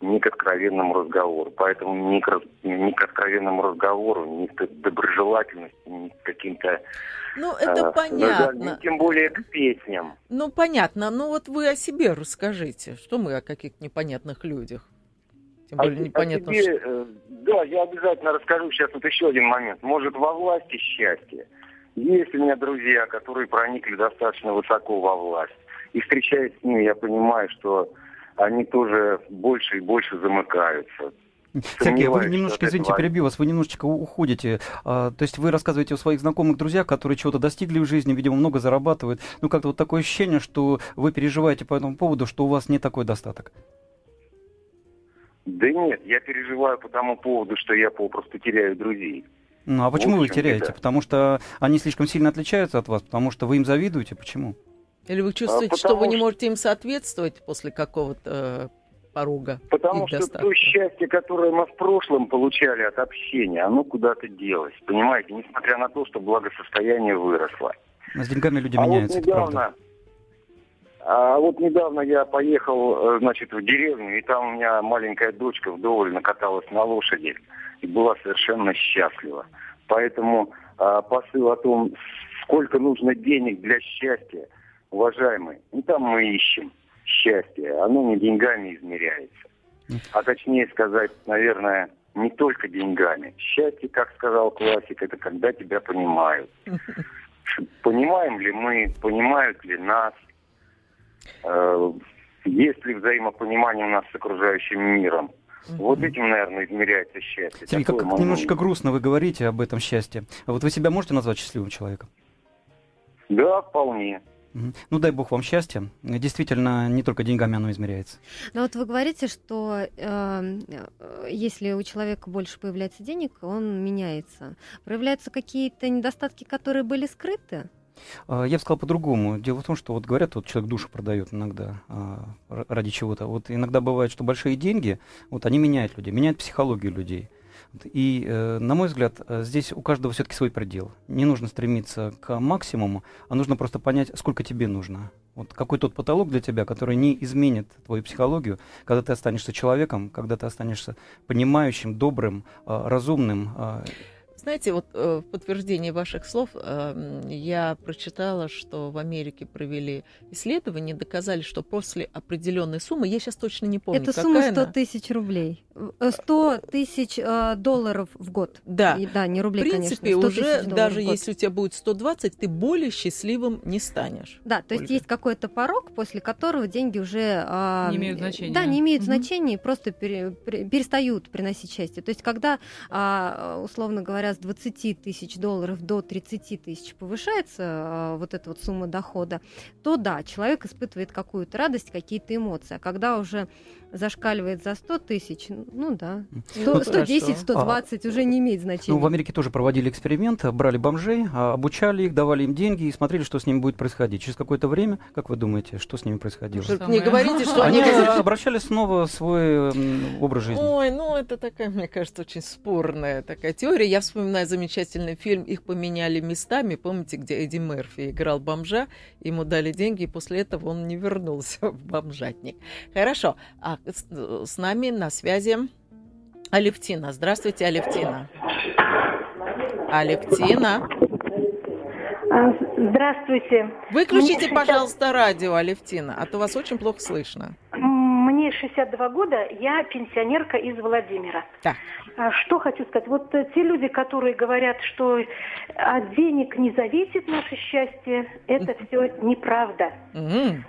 ни к откровенному разговору. Поэтому ни к, ни к откровенному разговору, ни к доброжелательности, ни к каким-то... Ну, это э, понятно. Тем более к песням. Ну, понятно. Ну, вот вы о себе расскажите. Что мы о каких-то непонятных людях? Тем более а, непонятно, о себе, что... Э, да, я обязательно расскажу сейчас вот еще один момент. Может, во власти счастье? Есть у меня друзья, которые проникли достаточно высоко во власть. И встречаясь с ними, я понимаю, что они тоже больше и больше замыкаются. *laughs* Сергей, вы немножечко, извините, этого... перебью вас, вы немножечко уходите. А, то есть вы рассказываете о своих знакомых друзьях, которые чего-то достигли в жизни, видимо, много зарабатывают. Ну, как-то вот такое ощущение, что вы переживаете по этому поводу, что у вас не такой достаток. Да нет, я переживаю по тому поводу, что я попросту теряю друзей. Ну, а почему вы теряете? Потому что они слишком сильно отличаются от вас, потому что вы им завидуете, почему? Или вы чувствуете, а, что вы не можете им соответствовать после какого-то э, порога? Потому что достатка? то счастье, которое мы в прошлом получали от общения, оно куда-то делось. Понимаете, несмотря на то, что благосостояние выросло. Но с деньгами люди а меняются, вот недавно, правда. А вот недавно я поехал, э, значит, в деревню, и там у меня маленькая дочка вдоволь накаталась на лошади и была совершенно счастлива. Поэтому а, посыл о том, сколько нужно денег для счастья, уважаемые, не там мы ищем счастье, оно не деньгами измеряется. А точнее сказать, наверное, не только деньгами. Счастье, как сказал классик, это когда тебя понимают. *laughs* Понимаем ли мы, понимают ли нас, есть ли взаимопонимание у нас с окружающим миром. Вот этим, наверное, измеряется счастье. Сергей, как, немножечко грустно вы говорите об этом счастье. А вот вы себя можете назвать счастливым человеком? Да, вполне. Ну, дай бог вам счастья. Действительно, не только деньгами оно измеряется. Но вот вы говорите, что э, если у человека больше появляется денег, он меняется. Проявляются какие-то недостатки, которые были скрыты? А, я бы сказал по-другому. Дело в том, что вот говорят, вот человек душу продает иногда а, ради чего-то. Вот иногда бывает, что большие деньги, вот они меняют людей, меняют психологию людей. И, э, на мой взгляд, э, здесь у каждого все-таки свой предел. Не нужно стремиться к максимуму, а нужно просто понять, сколько тебе нужно. Вот какой тот потолок для тебя, который не изменит твою психологию, когда ты останешься человеком, когда ты останешься понимающим, добрым, э, разумным. Знаете, вот э, в подтверждение ваших слов э, я прочитала, что в Америке провели исследование, доказали, что после определенной суммы, я сейчас точно не помню, Это сумма 100 тысяч рублей. 100 э, тысяч э, долларов в год. Да. И, да, не рублей, В принципе, конечно, уже даже если у тебя будет 120, ты более счастливым не станешь. Да, то Ольга. есть есть какой-то порог, после которого деньги уже... Э, не имеют значения. Да, не имеют угу. значения, просто пере, пере, перестают приносить счастье. То есть когда, э, условно говоря, с 20 тысяч долларов до 30 тысяч повышается э, вот эта вот сумма дохода, то да, человек испытывает какую-то радость, какие-то эмоции. А когда уже зашкаливает за 100 тысяч, ну да, 100, ну, 110, 120 а, уже не имеет значения. Ну, в Америке тоже проводили эксперимент, брали бомжей, а, обучали их, давали им деньги и смотрели, что с ними будет происходить. Через какое-то время, как вы думаете, что с ними происходило? Не говорите, что они... Они *laughs* обращали снова свой образ жизни. Ой, ну это такая, мне кажется, очень спорная такая теория. Я вспоминаю замечательный фильм «Их поменяли местами». Помните, где Эдди Мерфи играл бомжа, ему дали деньги, и после этого он не вернулся *laughs* в бомжатник. Хорошо. А с, с нами на связи Алевтина. Здравствуйте, Алевтина. Алевтина. А, здравствуйте. Выключите, пожалуйста, радио, Алевтина, а то вас очень плохо слышно. Мне 62 года, я пенсионерка из Владимира. Да. Что хочу сказать? Вот э, те люди, которые говорят, что от денег не зависит наше счастье, это все неправда. Mm.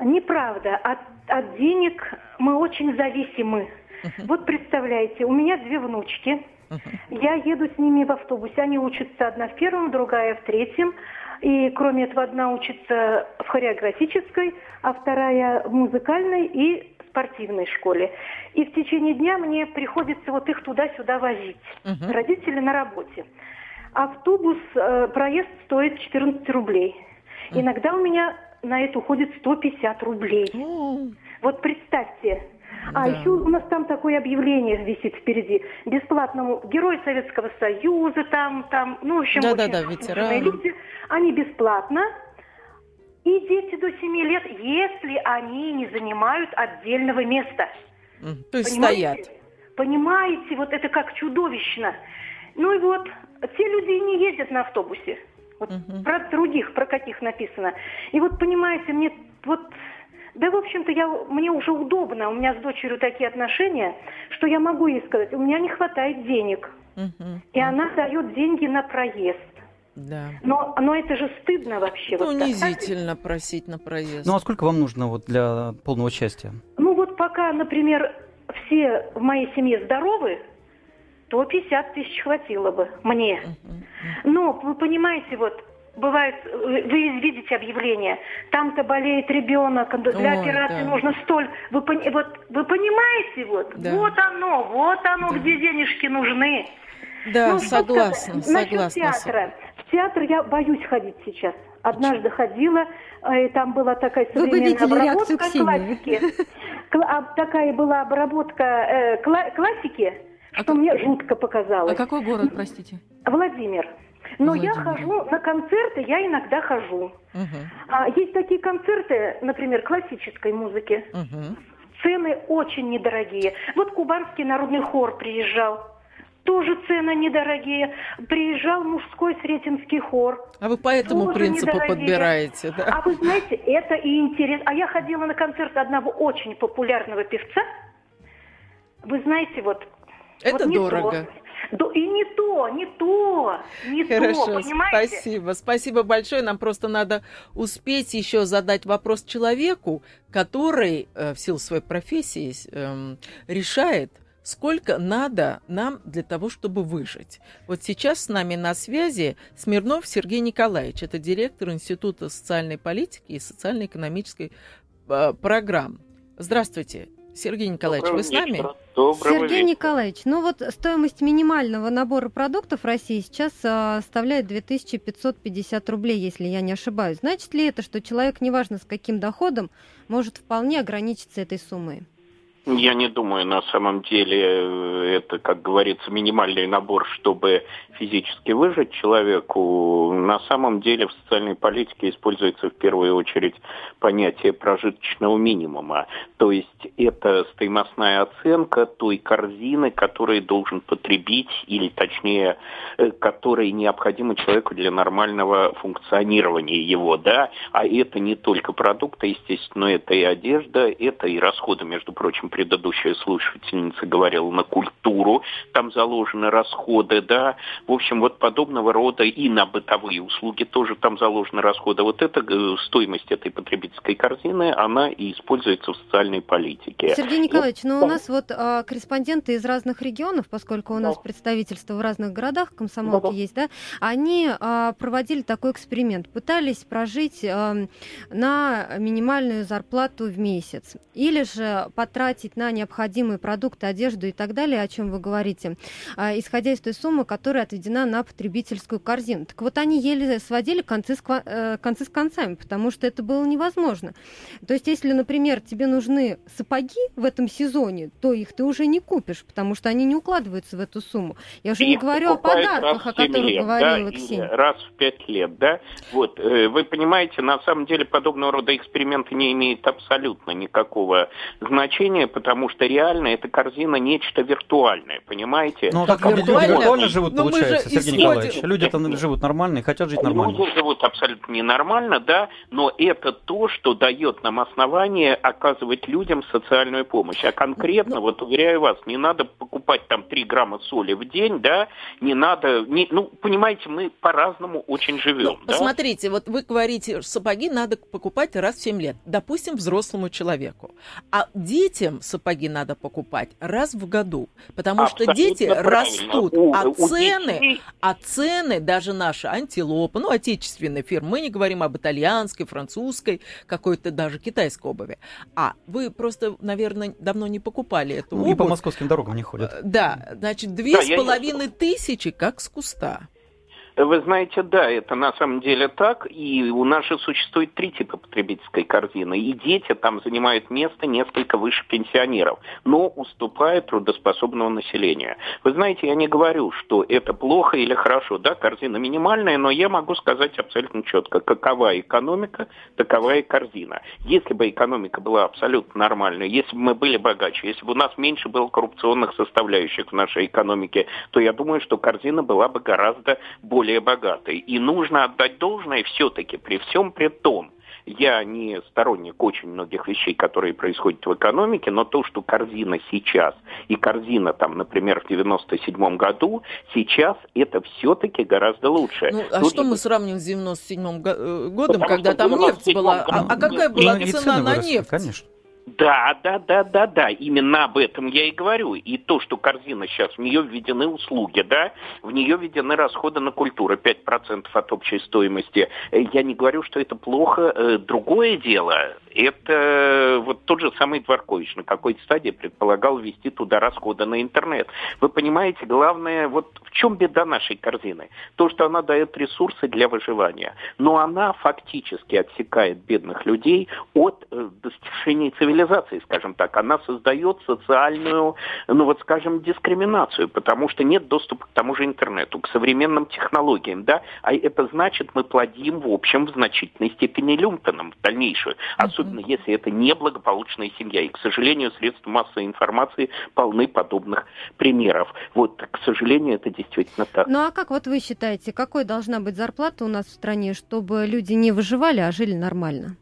Неправда. От, от денег мы очень зависимы. Uh-huh. Вот представляете, у меня две внучки. Uh-huh. Я еду с ними в автобусе. Они учатся одна в первом, другая в третьем. И кроме этого, одна учится в хореографической, а вторая в музыкальной и спортивной школе. И в течение дня мне приходится вот их туда-сюда возить. Uh-huh. Родители на работе. Автобус, э, проезд стоит 14 рублей. Иногда у меня на это уходит 150 рублей. Вот представьте. А Да. еще у нас там такое объявление висит впереди. Бесплатному Герой Советского Союза, там, там, ну, в общем, Да-да-да, очень ветераны. заслуженные люди. Они бесплатно. И дети до 7 лет, если они не занимают отдельного места. То есть Понимаете? стоят. Понимаете, вот это как чудовищно. Ну и вот, те люди и не ездят на автобусе. Вот Про других, про каких написано. И вот, понимаете, мне вот... Да, в общем-то, я, мне уже удобно. У меня с дочерью такие отношения, что я могу ей сказать, у меня не хватает денег. Мгм. И она дает деньги на проезд. Да. Но, но это же стыдно вообще. Ну, вот так. унизительно просить на проезд. Ну а сколько вам нужно вот для полного счастья? Ну вот пока, например, все в моей семье здоровы, то 50 тысяч хватило бы мне. Но вы понимаете, вот бывает, вы видите объявление, там-то болеет ребенок, для Ой, операции да. нужно столь. Вы, вот, вы понимаете, вот, Да. вот оно, вот оно, где денежки нужны. Да, Ну, согласна, сказать? Согласна. театра. В театр я боюсь ходить сейчас. Однажды ходила, э, и там была такая современная обработка классики. Кла- а, такая была обработка э, кла- классики, что мне жутко показалось. А какой город, простите? Владимир. Но я Владимир. хожу на концерты, я иногда хожу. Мгм. А, есть такие концерты, например, классической музыки. Мгм. Цены очень недорогие. Вот кубанский народный хор приезжал. Тоже цены недорогие. Приезжал мужской сретенский хор. А вы по этому Тоже принципу недорогие. подбираете, да? А вы знаете, это и интересно. А я ходила на концерт одного очень популярного певца. Вы знаете, вот... Это вот дорого. то. Да И не то, не то, не то, Хорошо, понимаете? спасибо. Спасибо большое. Нам просто надо успеть еще задать вопрос человеку, который э, в силу своей профессии эм, решает, сколько надо нам для того, чтобы выжить. Вот сейчас с нами на связи Смирнов Сергей Николаевич. Это директор Института социальной политики и социально-экономической э, программ. Здравствуйте, Сергей Николаевич, вы с нами? Сергей Николаевич, ну вот стоимость минимального набора продуктов в России сейчас а, составляет 2550 рублей, если я не ошибаюсь. Значит ли это, что человек, неважно с каким доходом, может вполне ограничиться этой суммой? Я не думаю, на самом деле, э, это, как говорится, минимальный набор, чтобы физически выжить человеку. На самом деле в социальной политике используется в первую очередь понятие прожиточного минимума. То есть это стоимостная оценка той корзины, которую должен потребить, или точнее, э, которая необходима человеку для нормального функционирования его, да. А это не только продукты, естественно, это и одежда, это и расходы, между прочим, предыдущая слушательница говорила на культуру, там заложены расходы, да, в общем, вот подобного рода и на бытовые услуги тоже там заложены расходы. Вот эта э, стоимость этой потребительской корзины, она и используется в социальной политике. Сергей Николаевич, Ну, ну у да. нас вот а, корреспонденты из разных регионов, поскольку у нас представительство в разных городах, комсомолки Да-да. есть, да, они а, проводили такой эксперимент, пытались прожить ам, на минимальную зарплату в месяц, или же потратить на необходимые продукты, одежду и так далее, о чем вы говорите, а, исходя из той суммы, которая отведена на потребительскую корзину. Так вот они еле сводили концы с, э, концы с концами, потому что это было невозможно. То есть, если, например, тебе нужны сапоги в этом сезоне, то их ты уже не купишь, потому что они не укладываются в эту сумму. Я уже не Их говорю о подарках, о которых лет, говорила да, Ксения. или раз в пять лет, да. Вот, э, вы понимаете, на самом деле подобного рода эксперименты не имеют абсолютно никакого значения, потому что реально эта корзина нечто виртуальное, понимаете? Ну, а как люди виртуально? живут, Но же получается, Сергей исходим- Николаевич? Люди там живут нормально и хотят жить нормально. Люди живут абсолютно ненормально, да, но это то, что дает нам основание оказывать людям социальную помощь. А конкретно, вот уверяю вас, не надо покупать там 3 грамма соли в день, да, не надо, не, ну, понимаете, мы по-разному очень живем, да. Посмотрите, вот вы говорите, сапоги надо покупать раз в 7 лет, допустим, взрослому человеку. А детям сапоги надо покупать раз в году, потому что Абсолютно дети правильно. растут, У- а у цены, детей- а цены даже наши антилопы, ну, отечественные фирмы, мы не говорим об итальянской, французской, какой-то даже китайской обуви. А вы просто, наверное, давно не покупали эту Ну, И по обувь. московским дорогам не ходят. Да, значит, две Да, с половиной тысячи, как с куста. Вы знаете, да, это на самом деле так. И у нас же существует три типа потребительской корзины. И дети там занимают место несколько выше пенсионеров, но уступают трудоспособного населения. Вы знаете, я не говорю, что это плохо или хорошо. Да, корзина минимальная, но я могу сказать абсолютно четко, какова экономика, такова и корзина. Если бы экономика была абсолютно нормальной, если бы мы были богаче, если бы у нас меньше было коррупционных составляющих в нашей экономике, то я думаю, что корзина была бы гораздо более более богатой. И нужно отдать должное все-таки при всем при том, я не сторонник очень многих вещей, которые происходят в экономике, но то, что корзина сейчас и корзина там, например, в 97 году, сейчас это все-таки гораздо лучше. Ну, а Тут что же... мы сравним с 97 э, годом, Потому когда там нефть была? А, а какая была цена на нефть? Конечно. Да, да, да, да, да, именно об этом я и говорю. И то, что корзина сейчас, в нее введены услуги, да, в нее введены расходы на культуру, 5% от общей стоимости. Э, я не говорю, что это плохо. Э, другое дело, это вот тот же самый Дворкович на какой-то стадии предполагал ввести туда расходы на интернет. Вы понимаете, главное, вот в чем беда нашей корзины? То, что она дает ресурсы для выживания, но она фактически отсекает бедных людей от э, достижения цивилизации скажем так, она создает социальную, ну вот скажем, дискриминацию, потому что нет доступа к тому же интернету, к современным технологиям, да, а это значит, мы плодим, в общем, в значительной степени люмпеном в дальнейшую, особенно если это неблагополучная семья. И, к сожалению, средства массовой информации полны подобных примеров. Вот, к сожалению, это действительно так. Ну а как вот вы считаете, какой должна быть зарплата у нас в стране, чтобы люди не выживали, а жили нормально?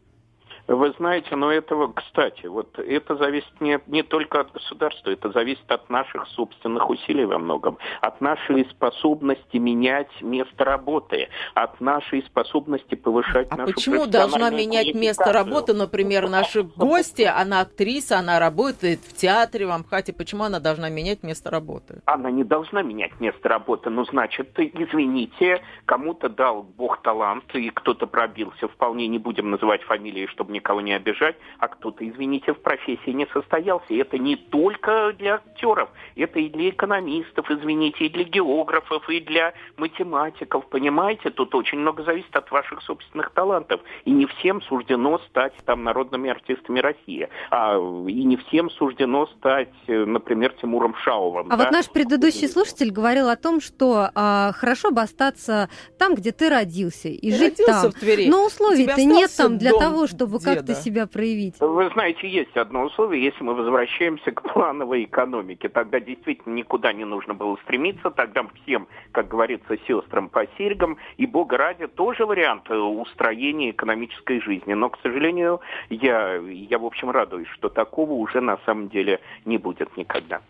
Вы знаете, но этого, кстати, вот это зависит не, не только от государства, это зависит от наших собственных усилий во многом, от нашей способности менять место работы, от нашей способности повышать а нашу почему должна менять место работы, например, наши гости, она актриса, она работает в театре, в Амхате, почему она должна менять место работы? Она не должна менять место работы, ну, значит, извините, кому-то дал Бог талант, и кто-то пробился, вполне не будем называть фамилии, чтобы никого не обижать, а кто-то, извините, в профессии не состоялся. И это не только для актеров, это и для экономистов, извините, и для географов, и для математиков, понимаете? Тут очень много зависит от ваших собственных талантов. И не всем суждено стать там народными артистами России. А, и не всем суждено стать, например, Тимуром Шаовым. А да? вот наш предыдущий слушатель говорил о том, что а, хорошо бы остаться там, где ты родился, и ты жить там. В Твери. Но условий-то нет там для того, чтобы как-то себя проявить? Вы знаете, есть одно условие, если мы возвращаемся к плановой экономике, тогда действительно никуда не нужно было стремиться, тогда всем, как говорится, сестрам по серьгам, и бога ради, тоже вариант э, устроения экономической жизни. Но, к сожалению, я, я в общем, радуюсь, что такого уже на самом деле не будет никогда.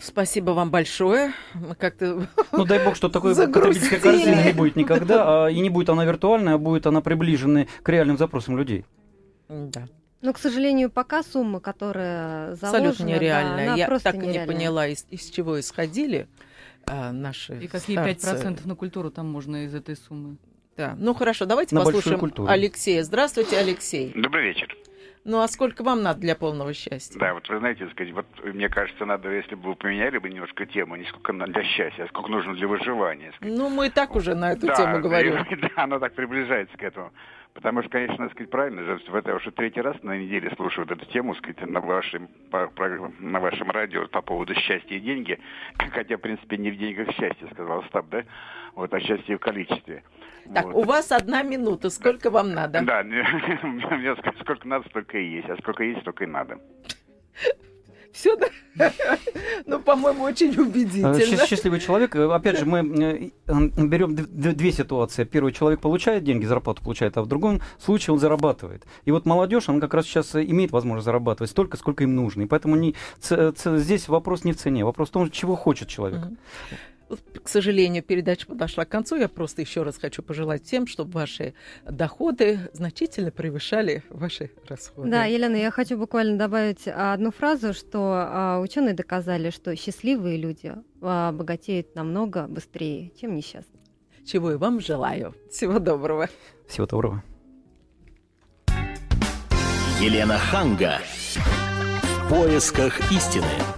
Спасибо вам большое. Мы как-то Ну дай бог, что такой потребительской корзины не будет никогда, а, и не будет она виртуальная, а будет она приближена к реальным запросам людей. Да. Но, к сожалению, пока сумма, которая заложена, Абсолютно нереальная. Да, Я просто так и не поняла, из, из чего исходили а, наши И какие старцы. 5% на культуру там можно из этой суммы? Да. Ну хорошо, давайте на послушаем Алексея. Здравствуйте, Алексей. Добрый вечер. Ну а сколько вам надо для полного счастья? Да, вот вы знаете, сказать, вот мне кажется, надо, если бы вы поменяли бы немножко тему, не сколько для счастья, а сколько нужно для выживания. Сказать. Ну, мы и так уже на эту да, тему говорим. *laughs* Да, она так приближается к этому. Потому что, конечно, надо сказать, правильно, в это уже третий раз на неделе слушаю вот эту тему, сказать, на вашем, по, на вашем радио по поводу счастья и деньги. *laughs* Хотя, в принципе, не в деньгах счастье, сказал Остап, да? Вот, а счастье в количестве. Так, вот. у вас одна минута. Сколько вам надо? Да, *laughs* мне сколько надо, столько и есть. А сколько есть, столько и надо. Все, ну, по-моему, очень убедительно. Э, счастливый человек. Э, опять же, мы э, берем две ситуации. Первый человек получает деньги, зарплату получает, а в другом случае он зарабатывает. И вот молодежь, она как раз сейчас имеет возможность зарабатывать столько, сколько им нужно. И поэтому не, здесь вопрос не в цене, вопрос в том, чего хочет человек. К сожалению, передача подошла к концу. Я просто еще раз хочу пожелать всем, чтобы ваши доходы значительно превышали ваши расходы. Да, Елена, я хочу буквально добавить одну фразу, что а, ученые доказали, что счастливые люди а, богатеют намного быстрее, чем несчастные. Чего и вам желаю. Всего доброго. Всего доброго. Елена Ханга. В поисках истины.